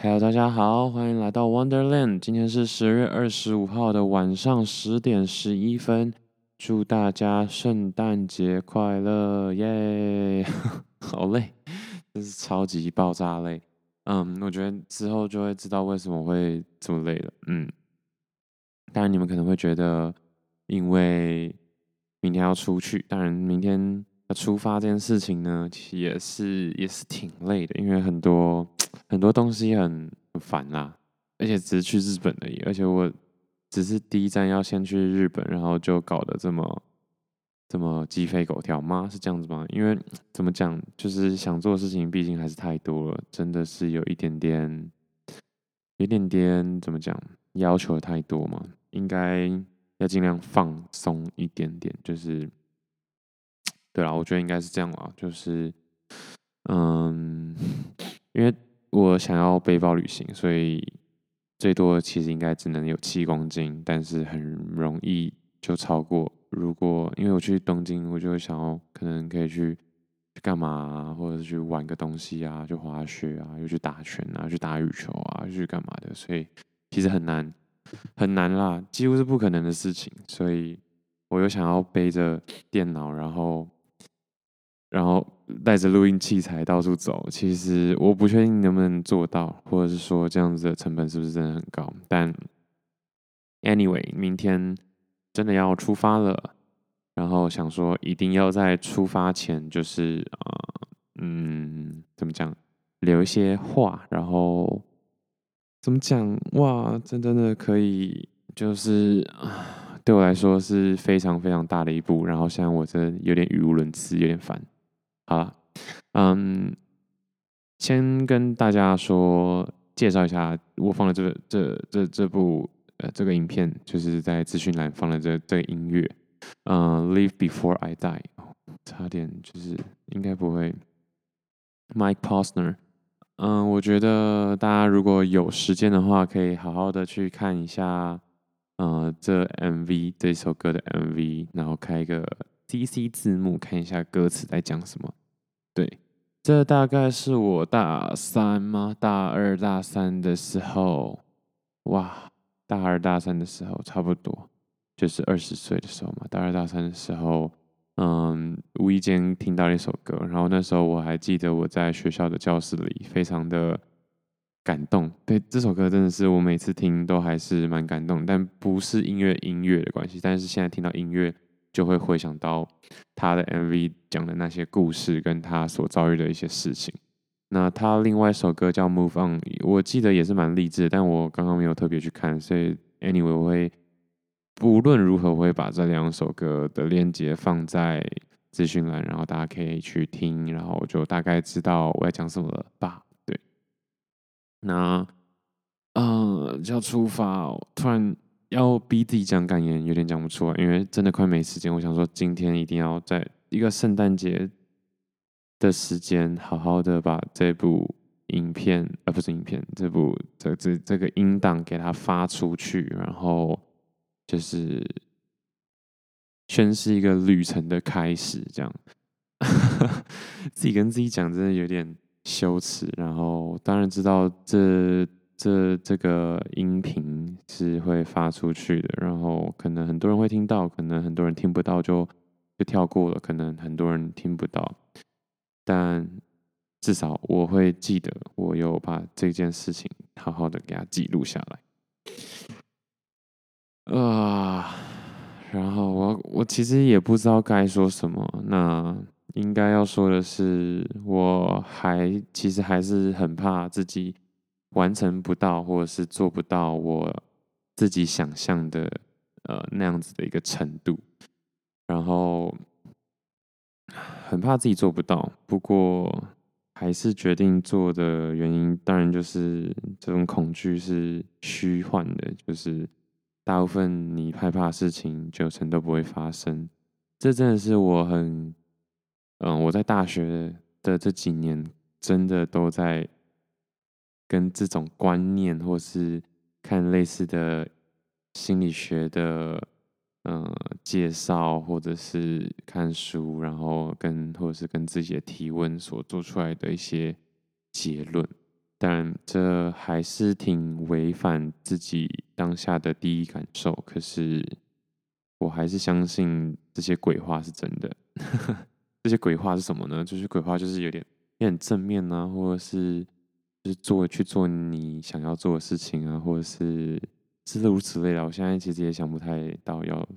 Hello，大家好，欢迎来到 Wonderland。今天是十月二十五号的晚上十点十一分，祝大家圣诞节快乐，耶！好累，真是超级爆炸累。嗯，我觉得之后就会知道为什么会这么累了。嗯，当然你们可能会觉得，因为明天要出去，当然明天那出发这件事情呢，其实也是也是挺累的，因为很多。很多东西很烦啦，而且只是去日本而已，而且我只是第一站要先去日本，然后就搞得这么这么鸡飞狗跳吗？是这样子吗？因为怎么讲，就是想做的事情毕竟还是太多了，真的是有一点点，有一点点怎么讲，要求太多嘛，应该要尽量放松一点点，就是对啦，我觉得应该是这样啊，就是嗯，因为。我想要背包旅行，所以最多其实应该只能有七公斤，但是很容易就超过。如果因为我去东京，我就会想要可能可以去去干嘛啊，或者是去玩个东西啊，去滑雪啊，又去打拳啊，去打羽球啊，又去干嘛的？所以其实很难很难啦，几乎是不可能的事情。所以我又想要背着电脑，然后。然后带着录音器材到处走，其实我不确定能不能做到，或者是说这样子的成本是不是真的很高。但 anyway，明天真的要出发了，然后想说一定要在出发前，就是呃，嗯，怎么讲，留一些话，然后怎么讲，哇，真真的可以，就是啊对我来说是非常非常大的一步。然后现在我真的有点语无伦次，有点烦。好了，嗯，先跟大家说介绍一下，我放的这个这这这部呃这个影片，就是在资讯栏放的这这个音乐，嗯，Live Before I Die，差点就是应该不会，Mike Posner，嗯，我觉得大家如果有时间的话，可以好好的去看一下，呃，这 MV 这首歌的 MV，然后开一个。CC 字幕看一下歌词在讲什么？对，这大概是我大三吗？大二大三的时候，哇，大二大三的时候差不多，就是二十岁的时候嘛。大二大三的时候，嗯，无意间听到一首歌，然后那时候我还记得我在学校的教室里，非常的感动。对，这首歌真的是我每次听都还是蛮感动，但不是音乐音乐的关系，但是现在听到音乐。就会回想到他的 MV 讲的那些故事，跟他所遭遇的一些事情。那他另外一首歌叫《Move On》，我记得也是蛮励志，但我刚刚没有特别去看，所以 Anyway 我会不论如何我会把这两首歌的链接放在资讯栏，然后大家可以去听，然后就大概知道我要讲什么了吧？对。那嗯，就要出发，突然。要逼自己讲感言，有点讲不出来，因为真的快没时间。我想说，今天一定要在一个圣诞节的时间，好好的把这部影片，而不是影片，这部这这这个音档给它发出去，然后就是宣誓一个旅程的开始。这样，自己跟自己讲，真的有点羞耻。然后当然知道这。这这个音频是会发出去的，然后可能很多人会听到，可能很多人听不到就就跳过了，可能很多人听不到，但至少我会记得，我有把这件事情好好的给它记录下来。啊，然后我我其实也不知道该说什么，那应该要说的是，我还其实还是很怕自己。完成不到，或者是做不到我自己想象的呃那样子的一个程度，然后很怕自己做不到。不过还是决定做的原因，当然就是这种恐惧是虚幻的，就是大部分你害怕的事情九成都不会发生。这真的是我很嗯、我在大学的这几年真的都在。跟这种观念，或是看类似的心理学的呃介绍，或者是看书，然后跟或者是跟自己的提问所做出来的一些结论，但这还是挺违反自己当下的第一感受。可是，我还是相信这些鬼话是真的。这些鬼话是什么呢？就是鬼话，就是有点有点正面啊，或者是就是做去做你想要做的事情啊，或者是之类如此类的。我现在其实也想不太到要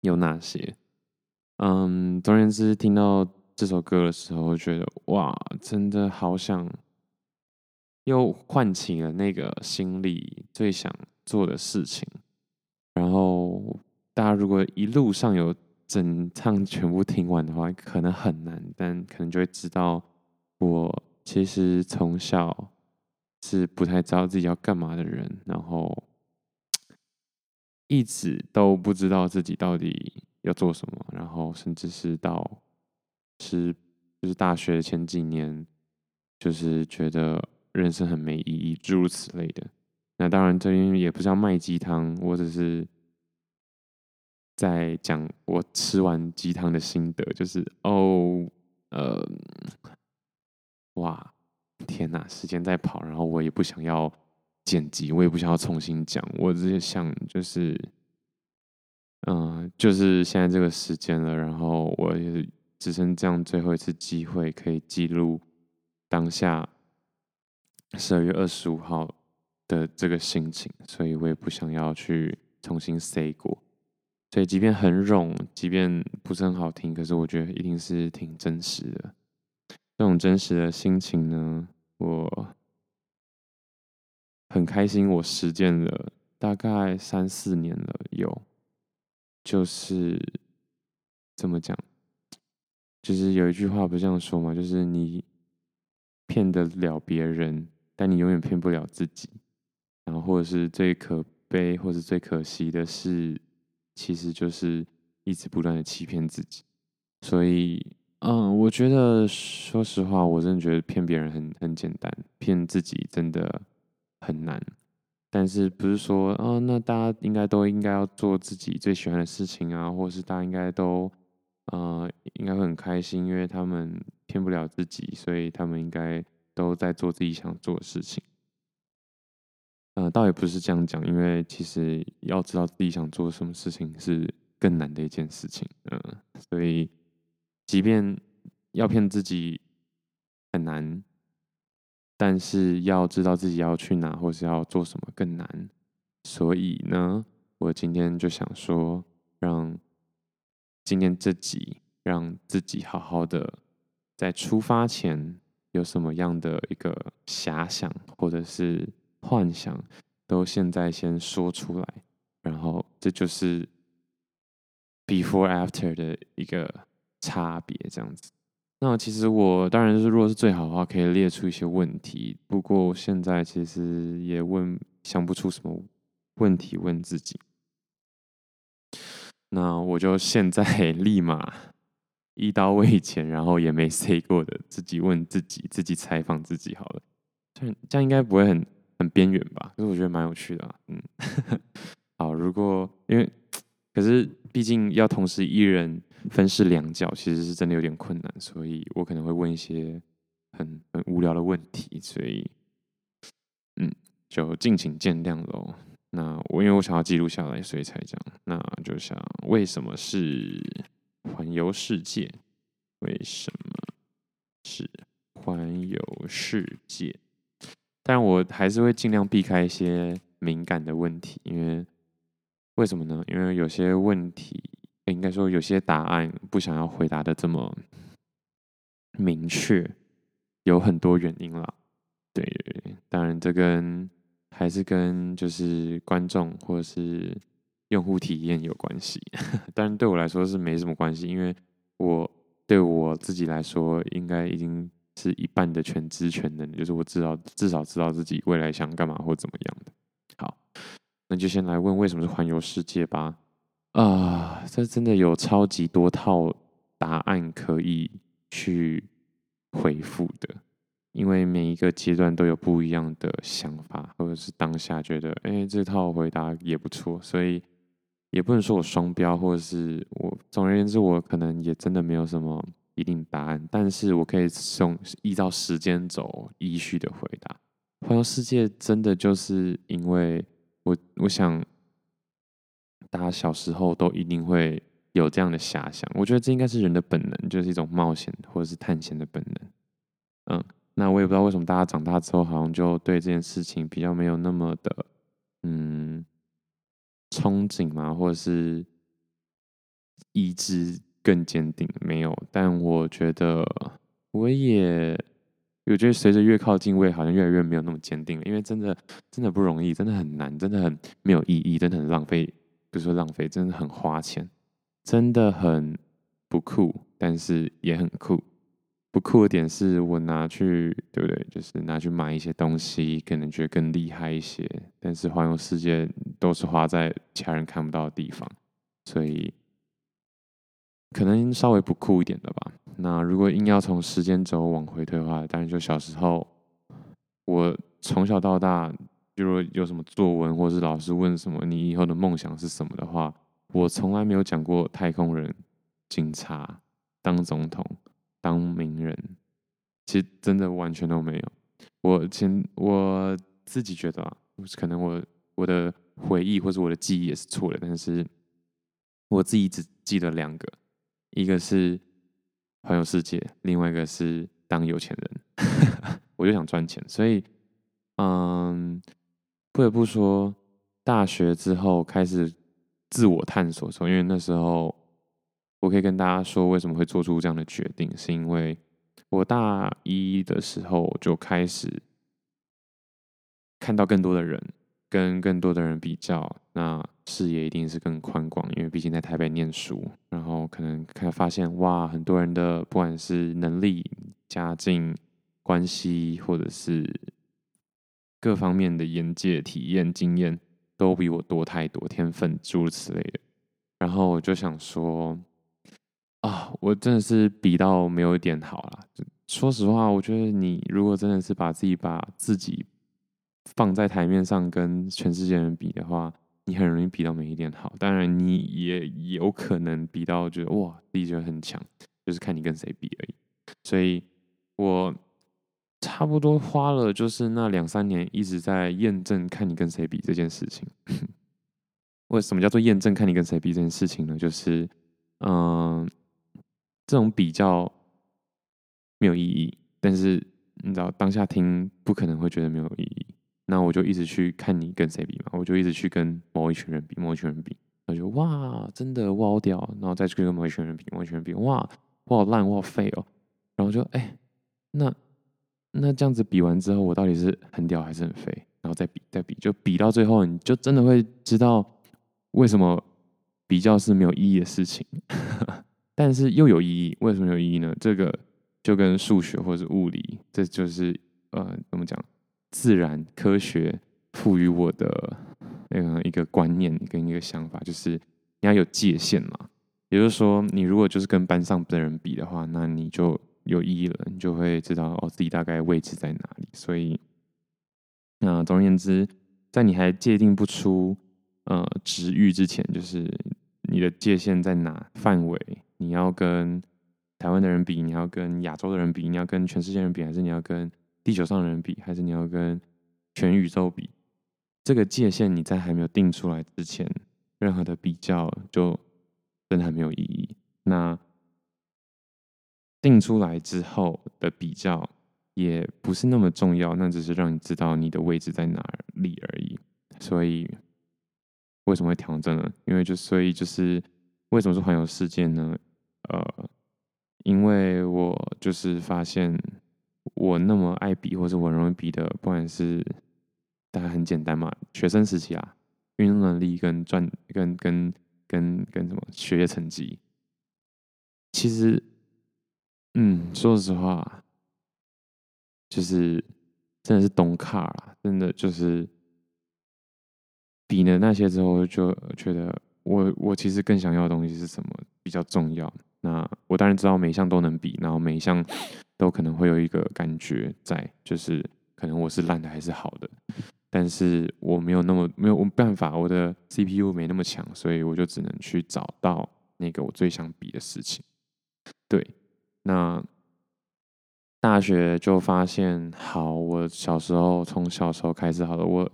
有哪些。嗯，总而言之，听到这首歌的时候，觉得哇，真的好想。又唤起了那个心里最想做的事情，然后大家如果一路上有整唱全部听完的话，可能很难，但可能就会知道，我其实从小是不太知道自己要干嘛的人，然后一直都不知道自己到底要做什么，然后甚至是到是就是大学前几年，就是觉得。人生很没意义，诸如此类的。那当然，这边也不是要卖鸡汤，我只是在讲我吃完鸡汤的心得。就是哦，呃，哇，天哪，时间在跑，然后我也不想要剪辑，我也不想要重新讲，我只是想，就是，嗯、就是现在这个时间了，然后我也只剩这样最后一次机会，可以记录当下。十二月二十五号的这个心情，所以我也不想要去重新 say 过。所以即便很冗，即便不是很好听，可是我觉得一定是挺真实的。这种真实的心情呢，我很开心。我实践了大概三四年了，有就是怎么讲？就是有一句话不是这样说吗？就是你骗得了别人。但你永远骗不了自己，然后或者是最可悲，或者最可惜的是，其实就是一直不断的欺骗自己。所以，嗯，我觉得说实话，我真的觉得骗别人很很简单，骗自己真的很难。但是不是说，啊，那大家应该都应该要做自己最喜欢的事情啊，或者是大家应该都，呃，应该会很开心，因为他们骗不了自己，所以他们应该。都在做自己想做的事情，呃，倒也不是这样讲，因为其实要知道自己想做什么事情是更难的一件事情，嗯，所以即便要骗自己很难，但是要知道自己要去哪或是要做什么更难，所以呢，我今天就想说，让今天这集让自己好好的在出发前。有什么样的一个遐想或者是幻想，都现在先说出来，然后这就是 before after 的一个差别，这样子。那其实我当然是，如果是最好的话，可以列出一些问题。不过现在其实也问想不出什么问题问自己，那我就现在 立马。一刀未剪，然后也没 say 过的，自己问自己，自己采访自己好了。这样这样应该不会很很边缘吧？可是我觉得蛮有趣的啊。嗯，好，如果因为 可是毕竟要同时一人分饰两角，其实是真的有点困难，所以我可能会问一些很很无聊的问题，所以嗯，就敬请见谅喽。那我因为我想要记录下来，所以才讲。那就想为什么是？环游世界，为什么是环游世界？但我还是会尽量避开一些敏感的问题，因为为什么呢？因为有些问题，应该说有些答案不想要回答的这么明确，有很多原因啦。对，当然这跟还是跟就是观众或者是。用户体验有关系，但对我来说是没什么关系，因为我对我自己来说，应该已经是一半的全知全能，就是我知道至少知道自己未来想干嘛或怎么样的。好，那就先来问为什么是环游世界吧。啊，这真的有超级多套答案可以去回复的，因为每一个阶段都有不一样的想法，或者是当下觉得，哎，这套回答也不错，所以。也不能说我双标，或者是我总而言之，我可能也真的没有什么一定答案，但是我可以从依照时间轴依序的回答。环游世界真的就是因为我，我想大家小时候都一定会有这样的遐想，我觉得这应该是人的本能，就是一种冒险或者是探险的本能。嗯，那我也不知道为什么大家长大之后好像就对这件事情比较没有那么的嗯憧憬嘛，或者是意志。更坚定没有，但我觉得我也，我觉得随着越靠近，我也好像越来越没有那么坚定了。因为真的真的不容易，真的很难，真的很没有意义，真的很浪费。不是说浪费，真的很花钱，真的很不酷，但是也很酷。不酷的点是我拿去，对不对？就是拿去买一些东西，可能觉得更厉害一些。但是环游世界都是花在其他人看不到的地方，所以。可能稍微不酷一点的吧。那如果硬要从时间轴往回推的话，当然就小时候，我从小到大，比如有什么作文，或是老师问什么你以后的梦想是什么的话，我从来没有讲过太空人、警察、当总统、当名人，其实真的完全都没有。我前我自己觉得啊，可能我我的回忆或是我的记忆也是错的，但是我自己只记得两个。一个是环游世界，另外一个是当有钱人。我就想赚钱，所以，嗯，不得不说，大学之后开始自我探索的时候，因为那时候我可以跟大家说，为什么会做出这样的决定，是因为我大一的时候就开始看到更多的人。跟更多的人比较，那视野一定是更宽广，因为毕竟在台北念书，然后可能开发现哇，很多人的不管是能力、家境、关系，或者是各方面的眼界、体验、经验，都比我多太多，天分诸如此类的。然后我就想说，啊，我真的是比到没有一点好啦。说实话，我觉得你如果真的是把自己把自己。放在台面上跟全世界人比的话，你很容易比到没一点好。当然，你也有可能比到觉得哇，自己就很强，就是看你跟谁比而已。所以，我差不多花了就是那两三年一直在验证看你跟谁比这件事情。为什么叫做验证看你跟谁比这件事情呢？就是，嗯，这种比较没有意义，但是你知道当下听不可能会觉得没有意义。那我就一直去看你跟谁比嘛，我就一直去跟某一群人比，某一群人比，我就哇，真的我好屌，然后再去跟某一群人比，某一群人比，哇，我好烂，我好废哦，然后就哎、那那这样子比完之后，我到底是很屌还是很肥？然后再比，再比，就比到最后，你就真的会知道为什么比较是没有意义的事情，但是又有意义。为什么有意义呢？这个就跟数学或者是物理，这就是呃，怎么讲？自然科学赋予我的那个一个观念跟一个想法，就是你要有界限嘛。也就是说，你如果就是跟班上的人比的话，那你就有意义了，你就会知道哦自己大概位置在哪里。所以，那总而言之，在你还界定不出呃值域之前，就是你的界限在哪范围？你要跟台湾的人比，你要跟亚洲的人比，你要跟全世界人比，还是你要跟？地球上的人比，还是你要跟全宇宙比？这个界限你在还没有定出来之前，任何的比较就真的还没有意义。那定出来之后的比较也不是那么重要，那只是让你知道你的位置在哪里而已。所以为什么会调整呢？因为就所以就是为什么是环游世界呢？呃，因为我就是发现。我那么爱比，或者我容易比的，不管是大概很简单嘛，学生时期啊，运动能力跟赚跟跟跟跟什么学业成绩，其实，嗯，说实话，就是真的是懂卡了，真的就是比了那些之后，就觉得我我其实更想要的东西是什么比较重要。那我当然知道每一项都能比，然后每一项。都可能会有一个感觉在，就是可能我是烂的还是好的，但是我没有那么没有办法，我的 CPU 没那么强，所以我就只能去找到那个我最想比的事情。对，那大学就发现，好，我小时候从小时候开始，好了，我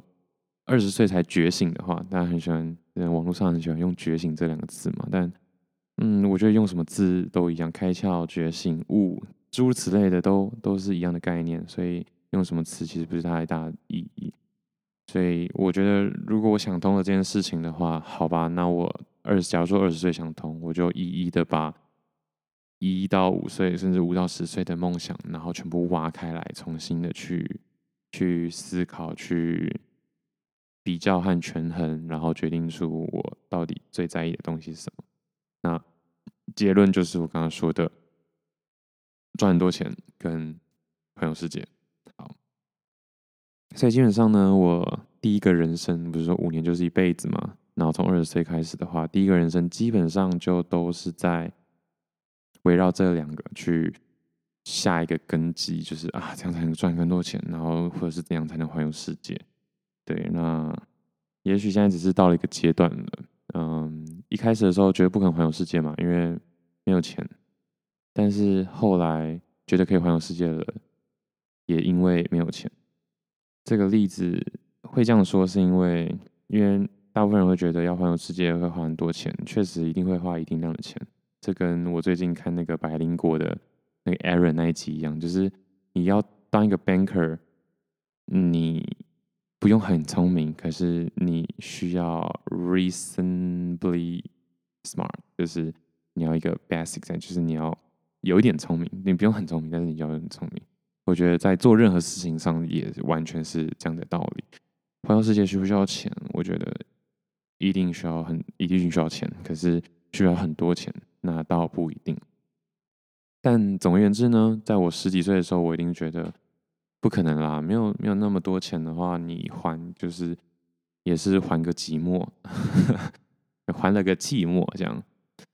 二十岁才觉醒的话，大家很喜欢，网络上很喜欢用“觉醒”这两个字嘛。但，嗯，我觉得用什么字都一样，开窍、觉醒、悟，诸如此类的都都是一样的概念，所以用什么词其实不是太大意义。所以我觉得，如果我想通了这件事情的话，好吧，那我二十，假如说二十岁想通，我就一一的把一到五岁，甚至五到十岁的梦想，然后全部挖开来，重新的去去思考，去比较和权衡，然后决定出我到底最在意的东西是什么。那结论就是我刚刚说的，赚很多钱跟环游世界。好所以基本上呢，我第一个人生不是说五年就是一辈子嘛？然后从二十岁开始的话，第一个人生基本上就都是在围绕这两个去下一个根基，就是啊，这样才能赚更多钱，然后或者是怎样才能环游世界？对，那也许现在只是到了一个阶段了。嗯，一开始的时候觉得不可能环游世界嘛，因为没有钱。但是后来觉得可以环游世界了，也因为没有钱。这个例子会这样说，是因为因为大部分人会觉得要环游世界会花很多钱，确实一定会花一定量的钱。这跟我最近看那个百灵果的那个 Aaron 那一集一样，就是你要当一个 banker，你不用很聪明，可是你需要 reasonably smart，就是你要一个 basic，就是你要有一点聪明，你不用很聪明，但是你要很聪明。我觉得在做任何事情上也完全是这样的道理。环游世界需不需要钱？我觉得一定需要很一定需要钱，可是需要很多钱，那倒不一定。但总而言之呢，在我十几岁的时候，我一定觉得不可能啦，没有没有那么多钱的话，你还就是也是还个寂寞，还了个寂寞这样。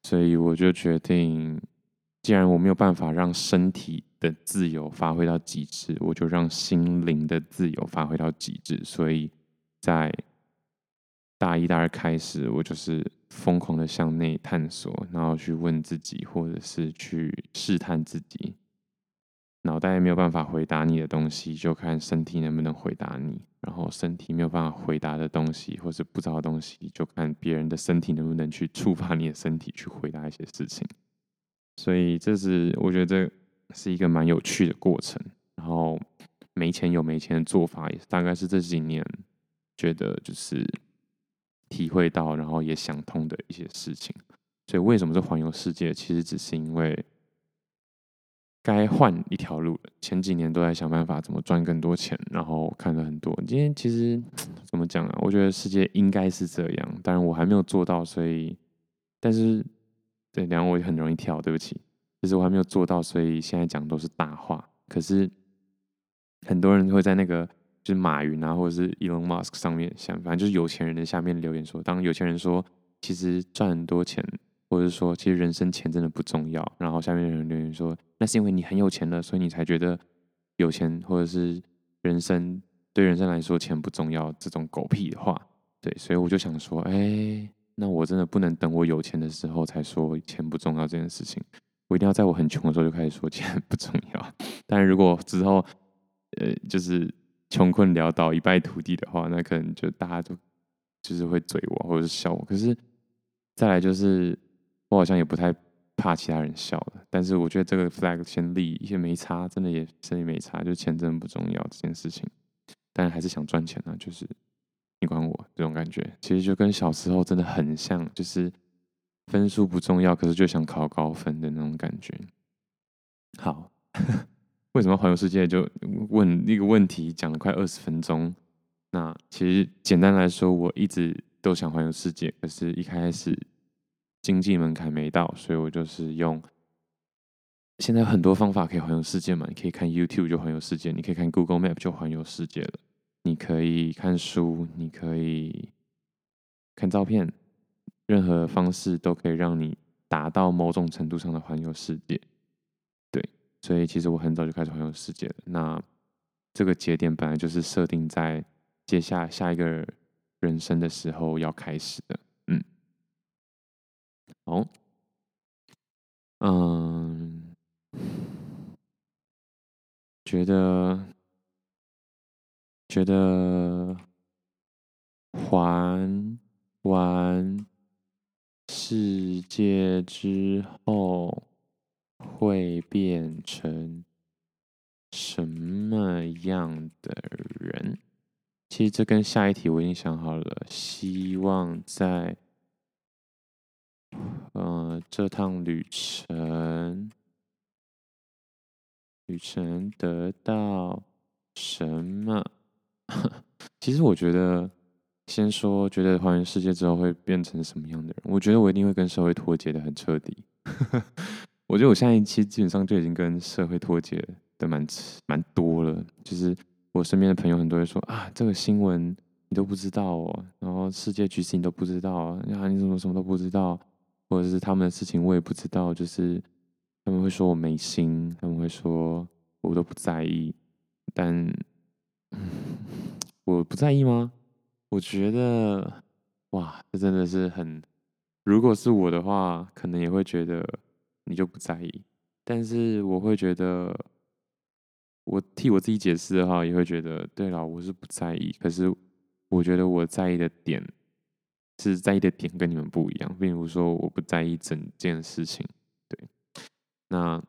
所以我就决定，既然我没有办法让身体的自由发挥到极致，我就让心灵的自由发挥到极致。所以在大一、大二开始，我就是疯狂的向内探索，然后去问自己，或者是去试探自己。脑袋没有办法回答你的东西，就看身体能不能回答你；然后身体没有办法回答的东西，或是不知道的东西，就看别人的身体能不能去触发你的身体去回答一些事情。所以这是我觉得。是一个蛮有趣的过程，然后没钱有没钱的做法，也大概是这几年觉得就是体会到，然后也想通的一些事情。所以为什么是环游世界？其实只是因为该换一条路了。前几年都在想办法怎么赚更多钱，然后看了很多。今天其实怎么讲啊？我觉得世界应该是这样，当然我还没有做到，所以但是对，然后我也很容易跳，对不起。其实我还没有做到，所以现在讲都是大话。可是很多人会在那个是马云啊，或者是 Elon Musk 上面想，反正就是有钱人的下面留言说，当有钱人说其实赚很多钱，或者是说其实人生钱真的不重要，然后下面的人留言说，那是因为你很有钱了，所以你才觉得有钱或者是人生对人生来说钱不重要这种狗屁的话。对，所以我就想说，哎，那我真的不能等我有钱的时候才说钱不重要这件事情。我一定要在我很穷的时候就开始说钱不重要，但如果之后，呃，就是穷困潦倒、一败涂地的话，那可能就大家都就是会嘴我或者是笑我。可是再来就是，我好像也不太怕其他人笑的。但是我觉得这个 flag 先立，也没差，真的也真的没差，就钱真的不重要这件事情。但还是想赚钱啊，就是你管我这种感觉，其实就跟小时候真的很像，就是。分数不重要，可是就想考高分的那种感觉。好，为什么环游世界就问一个问题，讲了快二十分钟？那其实简单来说，我一直都想环游世界，可是一开始经济门槛没到，所以我就是用。现在很多方法可以环游世界嘛，你可以看 YouTube 就环游世界，你可以看 Google Map 就环游世界了，你可以看书，你可以看照片。任何方式都可以让你达到某种程度上的环游世界，所以其实我很早就开始环游世界了。那这个节点本来就是设定在接下下一个人生的时候要开始的，嗯，好，嗯，觉得觉得环完世界之后会变成什么样的人？其实这跟下一题我已经想好了，希望在呃这趟旅程旅程得到什么？其实我觉得，先说觉得环游世界之后会变成什么样的人，我觉得我一定会跟社会脱节的很彻底。我觉得我现在其实基本上就已经跟社会脱节的蛮蛮多了，就是。我身边的朋友很多人说啊，这个新闻你都不知道哦，然后世界局势你都不知道啊，你怎么什么都不知道，或者是他们的事情我也不知道，就是他们会说我没心，他们会说我都不在意，但、我不在意吗？我觉得哇，这真的是很，如果是我的话，可能也会觉得你就不在意，但是我会觉得。我替我自己解释的话，也会觉得对了，我是不在意。可是我觉得我在意的点是在意的点跟你们不一样。比如说，我不在意整件事情。对，那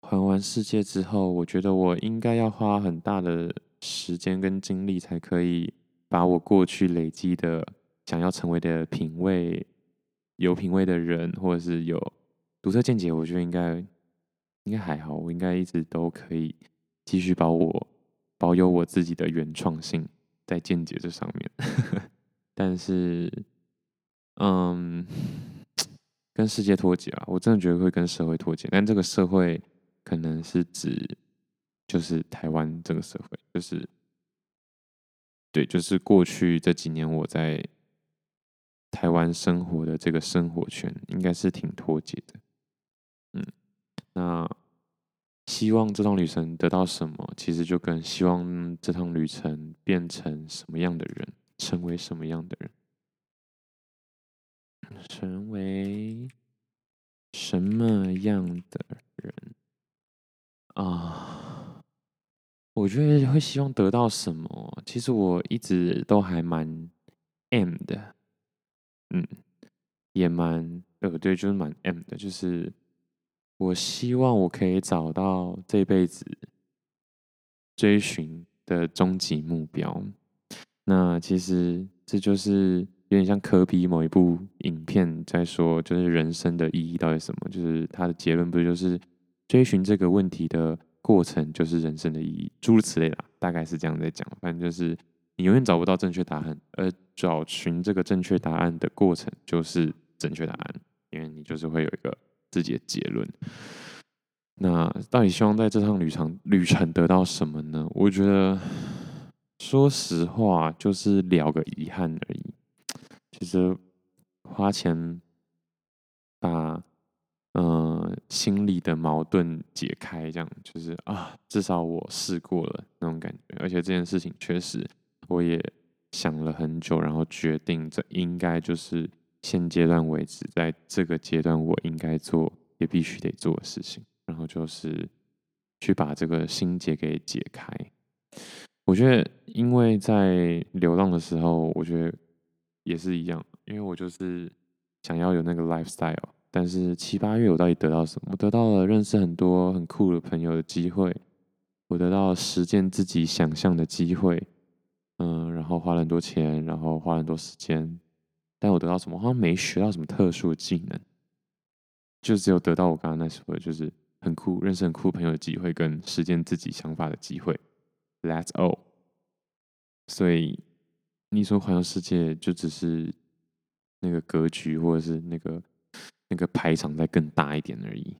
环完世界之后，我觉得我应该要花很大的时间跟精力，才可以把我过去累积的想要成为的品味、有品味的人，或者是有独特见解，我觉得应该应该还好，我应该一直都可以。继续把我保有我自己的原创性在见解这上面，但是，嗯，跟世界脱节啊，我真的觉得会跟社会脱节。但这个社会可能是指，就是台湾这个社会，就是，对，就是过去这几年我在台湾生活的这个生活圈，应该是挺脱节的。那。希望这趟旅程得到什么，其实就跟希望这趟旅程变成什么样的人，成为什么样的人，成为什么样的人啊？我觉得会希望得到什么？其实我一直都还蛮 M 的，嗯，也蛮呃，对，就是蛮 M 的，就是。我希望我可以找到这辈子追寻的终极目标。那其实这就是有点像科比某一部影片在说，就是人生的意义到底什么？就是他的结论不就是追寻这个问题的过程就是人生的意义，诸如此类啦，大概是这样在讲。反正就是你永远找不到正确答案，而找寻这个正确答案的过程就是正确答案，因为你就是会有一个。自己的结论。那到底希望在这趟旅程旅程得到什么呢？我觉得，说实话，就是聊个遗憾而已。其实花钱把呃心里的矛盾解开，这样就是啊，至少我试过了那种感觉。而且这件事情确实我也想了很久，然后决定这应该就是。现阶段为止，在这个阶段，我应该做也必须得做的事情，然后就是去把这个心结给解开。我觉得，因为在流浪的时候，我觉得也是一样，因为我就是想要有那个 lifestyle。但是七八月，我到底得到什么？我得到了认识很多很酷的朋友的机会，我得到实践自己想象的机会。嗯，然后花了很多钱，然后花了很多时间。但我得到什么？好像没学到什么特殊技能，就只有得到我刚刚那说的，就是很酷、认识很酷朋友的机会，跟实践自己想法的机会。That's all。所以你说环游世界就只是那个格局，或者是那个那个排场再更大一点而已。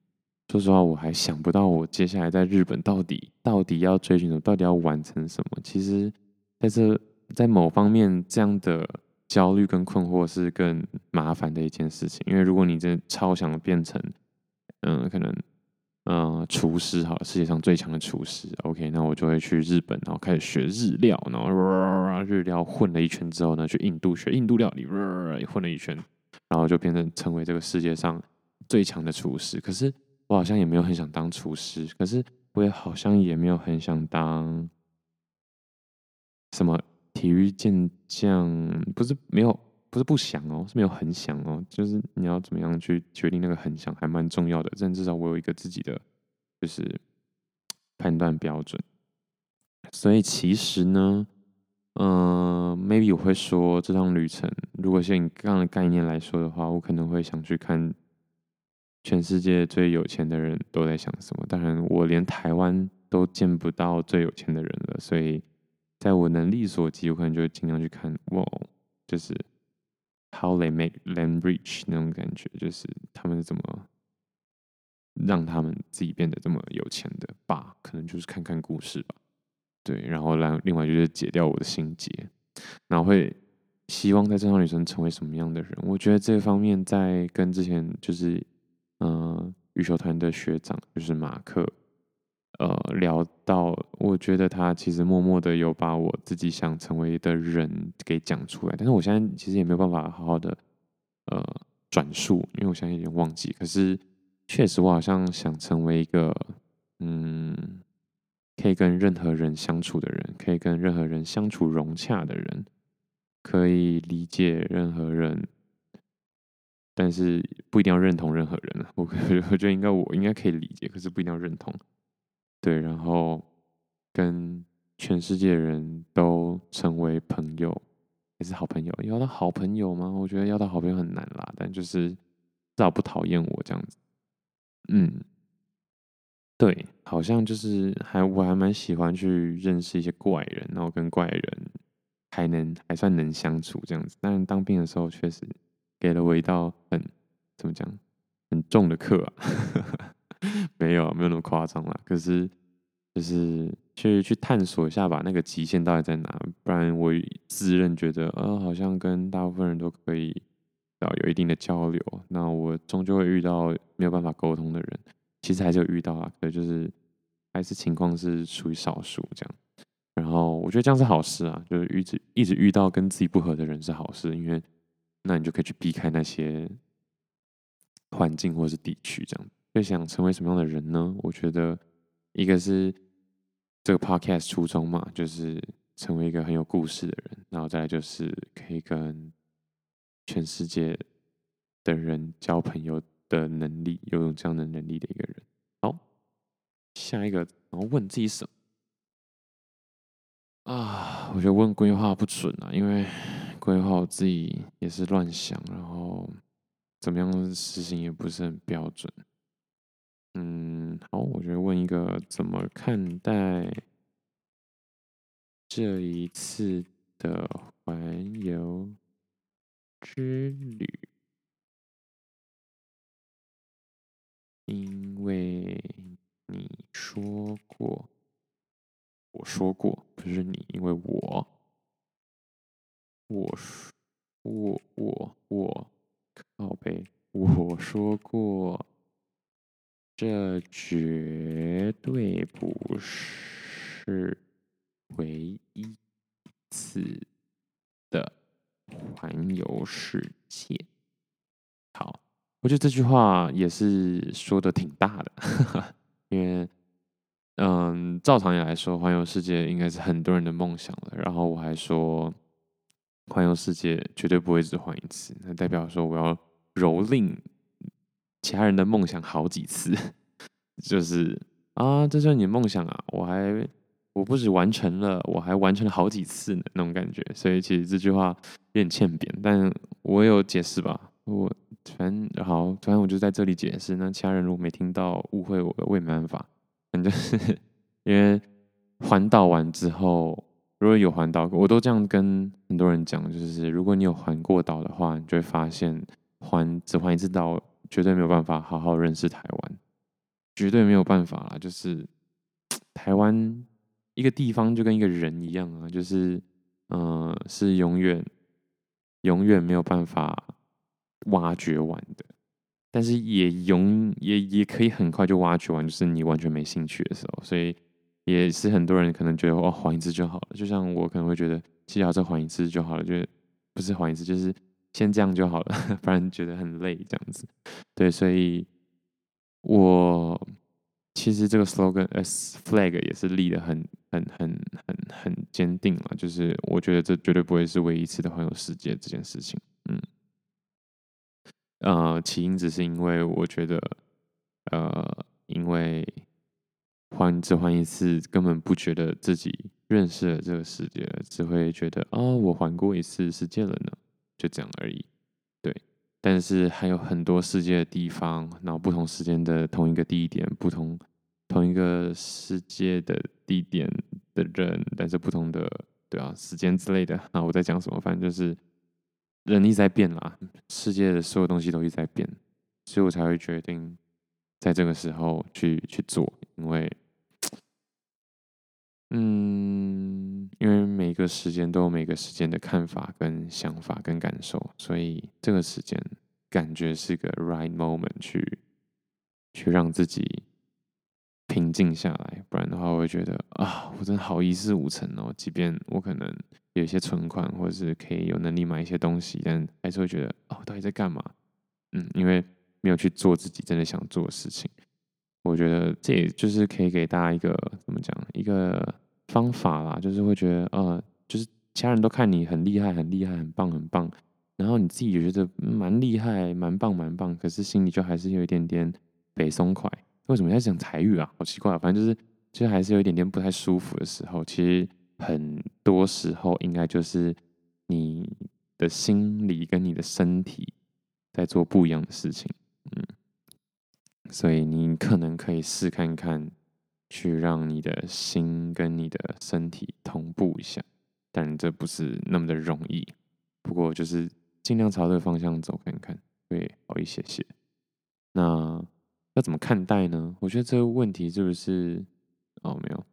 说实话，我还想不到我接下来在日本到底到底要追寻什么，到底要完成什么。其实在这在某方面这样的。焦虑跟困惑是更麻烦的一件事情，因为如果你真的超想变成，嗯、可能，嗯、呃，厨师好了，世界上最强的厨师，OK，那我就会去日本，然后开始学日料，然后日料混了一圈之后呢，去印度学印度料理，混了一圈，然后就变成成为这个世界上最强的厨师。可是我好像也没有很想当厨师，可是。我也好像也没有很想当什么体育健将，不是没有，不是不想哦，是没有很想哦，就是你要怎么样去决定那个很想，还蛮重要的。但至少我有一个自己的就是判断标准。所以其实呢，嗯、呃，maybe 我会说这趟旅程，如果是以这样的概念来说的话，我可能会想去看。全世界最有钱的人都在想什么？当然，我连台湾都见不到最有钱的人了，所以在我能力所及，我可能就会尽量去看。哇，就是 How they make them rich 那种感觉，就是他们是怎么让他们自己变得这么有钱的吧？可能就是看看故事吧。对，然后来另外就是解掉我的心结，然后会希望在这趟旅程成为什么样的人？我觉得这方面在跟之前就是。嗯，羽球团的学长就是马克，呃，聊到，我觉得他其实默默的有把我自己想成为的人给讲出来，但是我现在其实也没有办法好好的呃转述，因为我现在有点忘记。可是确实，我好像想成为一个嗯，可以跟任何人相处的人，可以跟任何人相处融洽的人，可以理解任何人。但是不一定要认同任何人，我 我觉得应该我应该可以理解，可是不一定要认同。对，然后跟全世界人都成为朋友，也是好朋友。要到好朋友吗？我觉得要到好朋友很难啦，但就是至少不讨厌我这样子。嗯，对，好像就是还我还蛮喜欢去认识一些怪人，然后跟怪人还能还算能相处这样子。但当兵的时候确实。给了我一道很怎么讲很重的课啊，没有没有那么夸张啦。可是就是去去探索一下吧，那个极限到底在哪？不然我自认觉得，呃，好像跟大部分人都可以要有一定的交流。那我终究会遇到没有办法沟通的人，其实还是有遇到啊，可就是还是情况是属于少数这样。然后我觉得这样是好事啊，就是一直一直遇到跟自己不合的人是好事，因为。那你就可以去避开那些环境或是地区，这样。就想成为什么样的人呢？我觉得一个是这个 podcast 初衷嘛，就是成为一个很有故事的人，然后再来就是可以跟全世界的人交朋友的能力，拥有这样的能力的一个人。好，下一个，然后问自己什么？啊，我觉得问规划不准啊，因为。规划我自己也是乱想，然后怎么样实行也不是很标准。嗯，好，我觉得问一个怎么看待这一次的环游之旅？因为你说过，我说过，不是你，因为我。我说，我我我靠北，我说过，这绝对不是唯一次的环游世界。好，我觉得这句话也是说的挺大的，呵呵，因为，嗯，照常理来说，环游世界应该是很多人的梦想了。然后我还说。环游世界绝对不会只环一次，那代表说我要蹂躏其他人的梦想好几次，就是啊，这就是你的梦想啊！我还我不止完成了，我还完成了好几次呢，那种感觉。所以其实这句话有点欠扁，但我有解释吧？我反正好，反正我就在这里解释。那其他人如果没听到，误会我，我也没办法。反正是因为环岛完之后。如果有环岛，我都这样跟很多人讲，就是如果你有环过岛的话，你就会发现环只环一次岛，绝对没有办法好好认识台湾，绝对没有办法啦。就是台湾一个地方就跟一个人一样啊，就是嗯、呃，是永远永远没有办法挖掘完的，但是也永也也可以很快就挖掘完，就是你完全没兴趣的时候，所以。也是很多人可能觉得哦，环一次就好了，就像我可能会觉得骑脚车环一次就好了，就不是环一次，就是先这样就好了，不然觉得很累这样子。对，所以我其实这个 slogan S flag 也是立的很很很很很坚定了，就是我觉得这绝对不会是唯一一次的环游世界这件事情。嗯，呃，起因只是因为我觉得，呃，因为环只环一次，根本不觉得自己认识了这个世界，只会觉得哦，我环过一次世界了呢，就这样而已。对但是还有很多世界的地方，然后不同时间的同一个地点，不同同一个世界的地点的人，但是不同的对啊时间之类的啊，我在讲什么？反正就是人一直在变啦，世界的所有东西都一直在变，所以我才会决定在这个时候去去做，因为嗯，个时间都有每个时间的看法跟想法跟感受，所以这个时间感觉是个 right moment 去去让自己平静下来，不然的话我会觉得啊，我真的好一事无成哦。即便我可能有一些存款，或者是可以有能力买一些东西，但还是会觉得哦，到底在干嘛？嗯，因为没有去做自己真的想做的事情。我觉得这也就是可以给大家一个怎么讲一个方法啦，就是会觉得呃，就是其他人都看你很厉害、很厉害、很棒、很棒，然后你自己也觉得蛮厉害、蛮棒、蛮棒，可是心里就还是有一点点北松快。为什么要讲台语啊？好奇怪，啊反正就是就还是有一点点不太舒服的时候。其实很多时候应该就是你的心理跟你的身体在做不一样的事情，嗯。所以你可能可以试看看，去让你的心跟你的身体同步一下，但这不是那么的容易。不过就是尽量朝这个方向走看看，会好一些些。那要怎么看待呢？我觉得这个问题是不是？哦，没有。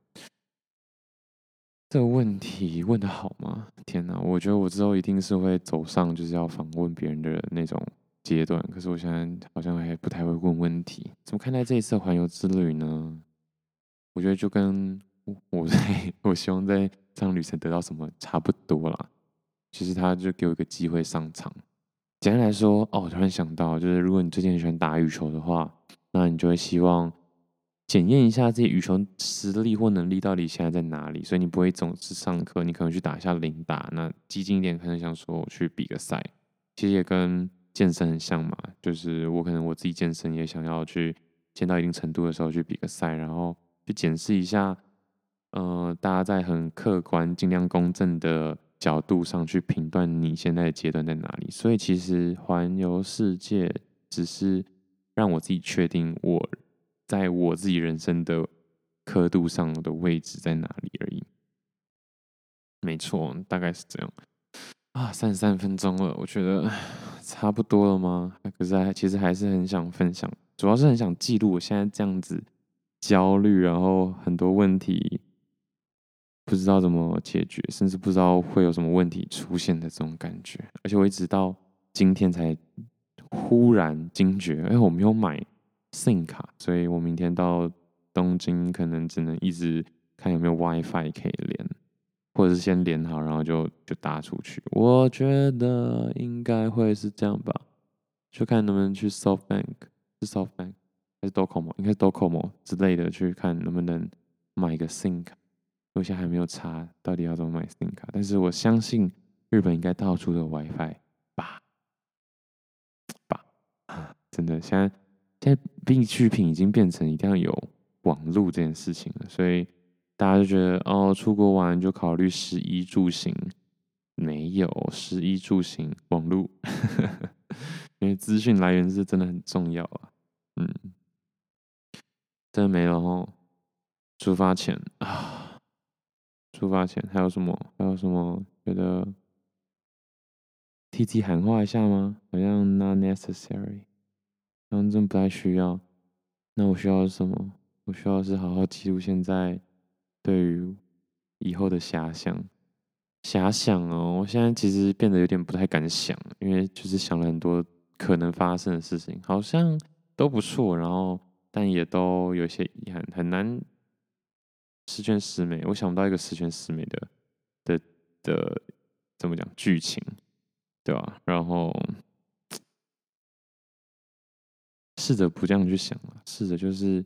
这个问题问的好吗？天哪，我觉得我之后一定是会走上就是要访问别人的那种。阶段，可是我现在好像还不太会问问题。怎么看待这一次环游之旅呢？我觉得就跟我在我希望在这趟旅程得到什么差不多啦。其实他就给我一个机会上场。简单来说，哦，突然想到，就是如果你最近很喜欢打羽球的话，那你就会希望检验一下自己羽球实力或能力到底现在在哪里。所以你不会总是上课，你可能去打一下零打。那激进一点，可能想说我去比个赛。其实也跟健身很像嘛，就是我可能我自己健身也想要去健到一定程度的时候去比个赛，然后去检视一下，呃，大家在很客观、尽量公正的角度上去评断你现在的阶段在哪里。所以其实环游世界只是让我自己确定我在我自己人生的刻度上的位置在哪里而已。没错，大概是这样。啊，三十三分钟了，我觉得 差不多了吗？可是还其实还是很想分享，主要是很想记录我现在这样子焦虑，然后很多问题不知道怎么解决，甚至不知道会有什么问题出现的这种感觉。而且我一直到今天才忽然惊觉，哎，我没有买 SIM 卡，所以我明天到东京可能只能一直看有没有 WiFi 可以连。或者是先连好，然后就就搭出去。我觉得应该会是这样吧，就看能不能去 SoftBank，是 SoftBank 还是 Docomo，应该是 Docomo 之类的，去看能不能买一个 SIM 卡。我现在还没有查到底要怎么买 SIM 卡，但是我相信日本应该到处都有 WiFi 吧吧！真的，现在现在必需品已经变成一定要有网络这件事情了，所以。大家就觉得哦，出国玩就考虑食衣住行，没有食衣住行网络，因为资讯来源是真的很重要啊。嗯，真没了哦。出发前啊，出发前还有什么？还有什么？觉得替自己喊话一下吗？好像 not necessary，好像真不太需要。那我需要是什么？我需要是好好记录现在。对于以后的遐想，遐想哦，我现在其实变得有点不太敢想，因为就是想了很多可能发生的事情，好像都不错，然后但也都有些遗憾，很难十全十美。我想不到一个十全十美的的的怎么讲剧情，对吧？然后试着不这样去想了，试着就是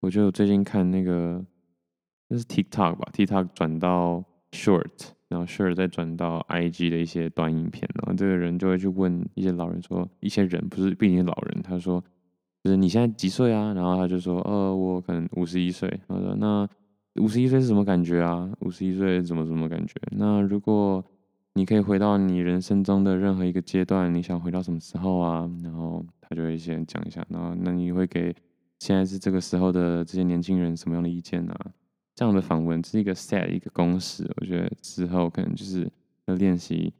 我觉得我最近看那个那是 TikTok 吧，TikTok 转到 Short，然后 Short 再转到 IG 的一些短影片，然后这个人就会去问一些老人说，一些人不是毕竟老人，他说就是你现在几岁啊？然后他就说，呃，我可能五十一岁。他说那五十一岁是什么感觉啊？五十一岁怎么怎么感觉？那如果你可以回到你人生中的任何一个阶段，你想回到什么时候啊？然后他就会先讲一下，然后那你会给现在是这个时候的这些年轻人什么样的意见啊？这样的访问是一个 set 一个公式，我觉得之后可能就是要练习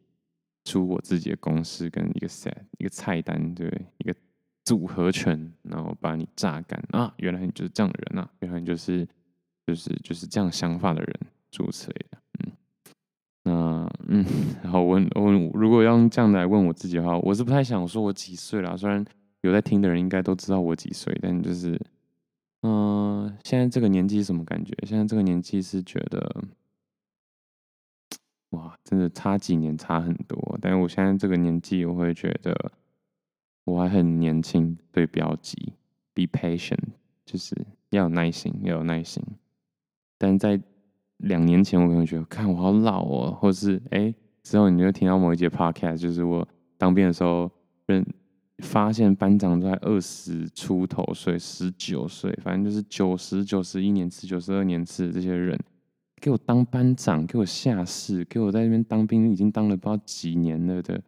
出我自己的公式跟一个 set 一个菜单，对，一个组合拳，然后把你榨干啊！原来你就是这样的人啊！原来你就是就是就是这样想法的人，诸如此类的。嗯，那嗯，然后我我如果要用这样来问我自己的话，我是不太想说我几岁了。虽然有在听的人应该都知道我几岁，但就是。嗯，现在这个年纪什么感觉？现在这个年纪是觉得，哇，真的差几年差很多。但是我现在这个年纪，我会觉得我还很年轻，对，不要急，be patient，就是要有耐心，要有耐心。但在两年前，我可能觉得，看我好老哦，或是哎，之后你就听到某一节 podcast，就是我当兵的时候认。发现班长都在二十出头岁，十九岁，反正就是九十九十一年次、九十二年次这些人，给我当班长，给我下士，给我在那边当兵，已经当了不知道几年了的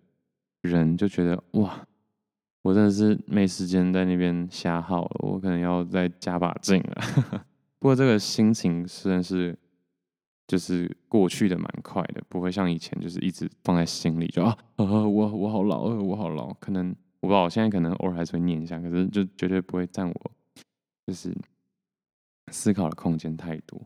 人，就觉得哇，我真的是没时间在那边瞎耗了，我可能要再加把劲了。不过这个心情虽然是就是过去的蛮快的，不会像以前就是一直放在心里，就啊，我我好老，我好老，可能。我不知道，我现在可能偶尔还是会念一下，可是就绝对不会占我就是思考的空间太多。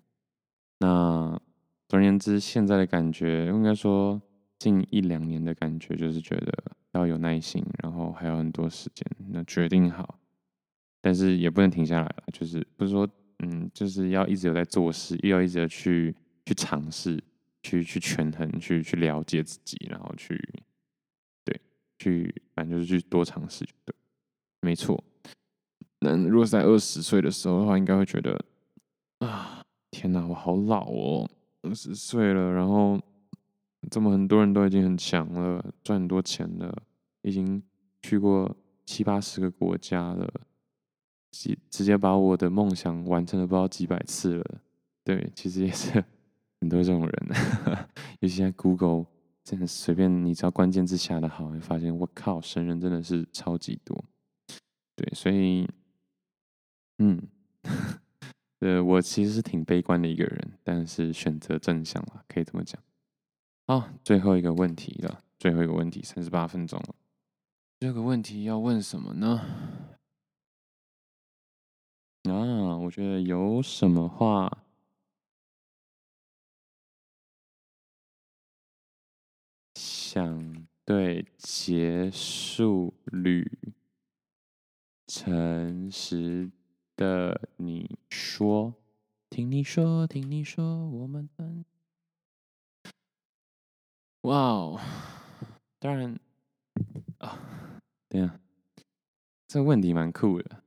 那总而言之，现在的感觉应该说近一两年的感觉，就是觉得要有耐心，然后还有很多时间，那决定好，但是也不能停下来了，就是不是说嗯，就是要一直有在做事，又要一直的去去尝试，去去权衡，去去了解自己，然后去对。去，反正就是去多尝试，对，没错。那如果在二十岁的时候的话，应该会觉得啊，天哪，我好老哦，二十岁了，然后这么很多人都已经很强了，赚很多钱了，已经去过七八十个国家了，直直接把我的梦想完成了不知道几百次了。对，其实也是 很多这种人，尤其在 Google。真的随便，你只要关键字下的好，会发现我靠，神人真的是超级多。对，所以，嗯，呃，我其实是挺悲观的一个人，但是选择正向了，可以这么讲。好，最后一个问题了，最后一个问题，三十八分钟了。这个问题要问什么呢？啊，我觉得有什么话。想对结束旅程时的你说，听你说，听你说，我们分。哇哦，当然啊，对呀，这个问题蛮酷的。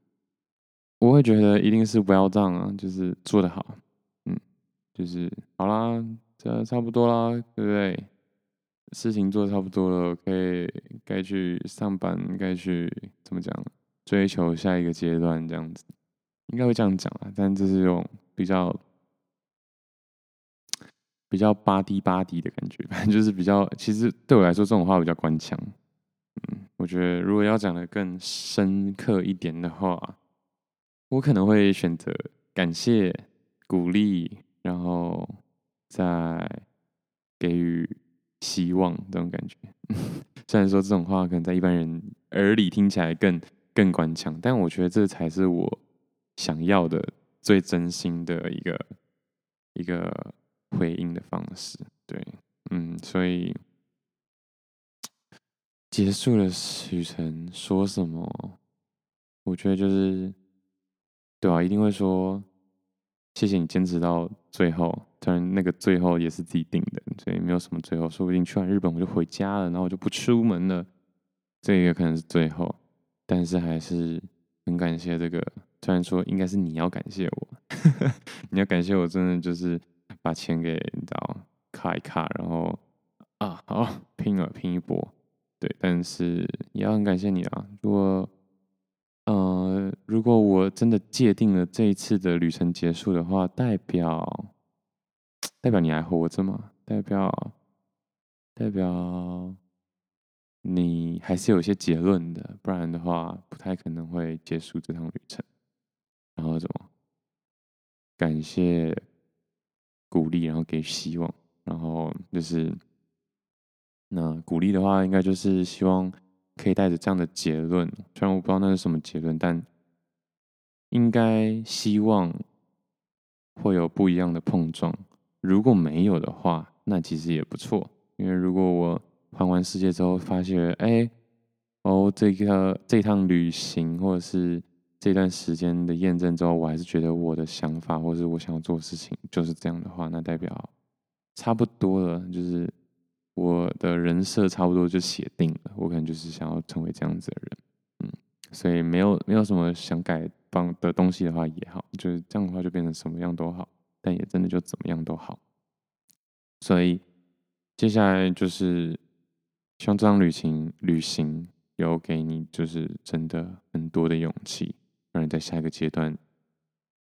我会觉得一定是 well done 啊，就是做得好，嗯，就是好啦，这差不多啦，对不对？事情做的差不多了，可以该去上班，该去怎么讲？追求下一个阶段这样子，应该会这样讲啊。但这是种比较比较巴迪巴迪的感觉，反正就是比较。其实对我来说，这种话比较官腔。嗯，我觉得如果要讲的更深刻一点的话，我可能会选择感谢、鼓励，然后再给予。希望这种感觉，虽然说这种话可能在一般人耳里听起来更更官腔，但我觉得这才是我想要的最真心的一个一个回应的方式。对，嗯，所以结束了旅程，说什么？我觉得就是，对啊，一定会说。谢谢你坚持到最后，当然那个最后也是自己定的，所以没有什么最后，说不定去完日本我就回家了，然后我就不出门了，这个可能是最后，但是还是很感谢这个突然说应该是你要感谢我，你要感谢我，真的就是把钱给你知道卡一卡，然后啊好 拼了拼一波，对，但是也要很感谢你啊，如果呃如果我真的界定了这一次的旅程结束的话，代表代表你还活着吗？代表代表。你还是有些结论的，不然的话不太可能会结束这趟旅程。然后怎么？感谢鼓励，然后给希望，然后就是那鼓励的话，应该就是希望可以带着这样的结论。虽然我不知道那是什么结论，但应该希望会有不一样的碰撞。如果没有的话，那其实也不错，因为如果我。环完世界之后，发现哎，哦，这个这趟旅行或者是这段时间的验证之后，我还是觉得我的想法或是我想要做的事情就是这样的话，那代表差不多了，就是我的人设差不多就写定了，我可能就是想要成为这样子的人，嗯，所以没有没有什么想改帮的东西的话也好，就是这样的话就变成什么样都好，但也真的就怎么样都好，所以接下来就是。希望这趟旅行旅行有给你，就是真的很多的勇气，让你在下一个阶段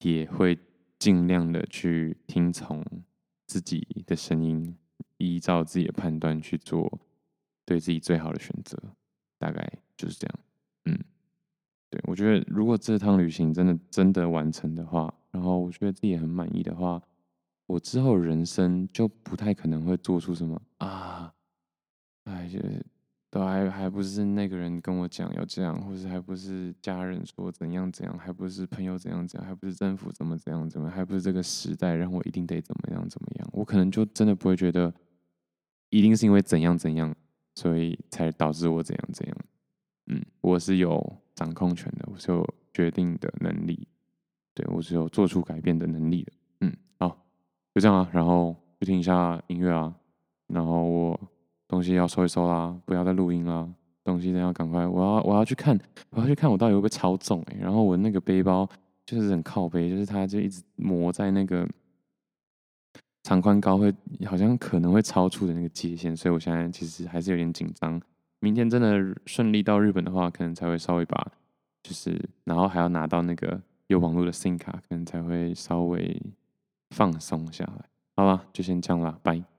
也会尽量的去听从自己的声音，依照自己的判断去做对自己最好的选择。大概就是这样。嗯，对，我觉得如果这趟旅行真的真的完成的话，然后我觉得自己也很满意的话，我之后人生就不太可能会做出什么啊。哎就，都还还不是那个人跟我讲要这样，或是还不是家人说怎样怎样，还不是朋友怎样怎样，还不是政府怎么怎样怎么，还不是这个时代让我一定得怎么样怎么样，我可能就真的不会觉得，一定是因为怎样怎样，所以才导致我怎样怎样。嗯，我是有掌控权的，我是有决定的能力，对，我是有做出改变的能力的。嗯，好，就这样啊，然后就听一下音乐啊，然后我。东西要收一收啦，不要再录音啦。东西要赶快，我要我要去看，我要去看我到底会不会超重哎、然后我那个背包就是很靠背，就是它就一直磨在那个长宽高会好像可能会超出的那个界限，所以我现在其实还是有点紧张。明天真的顺利到日本的话，可能才会稍微把就是，然后还要拿到那个有网络的 SIM 卡，可能才会稍微放松下来。好吧，就先这样啦，拜。